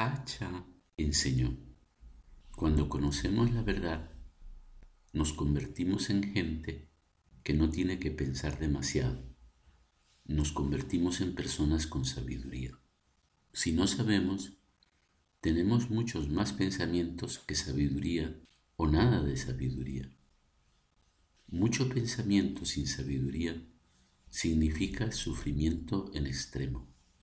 Hacha enseñó, cuando conocemos la verdad, nos convertimos en gente que no tiene que pensar demasiado. Nos convertimos en personas con sabiduría. Si no sabemos, tenemos muchos más pensamientos que sabiduría o nada de sabiduría. Mucho pensamiento sin sabiduría significa sufrimiento en extremo.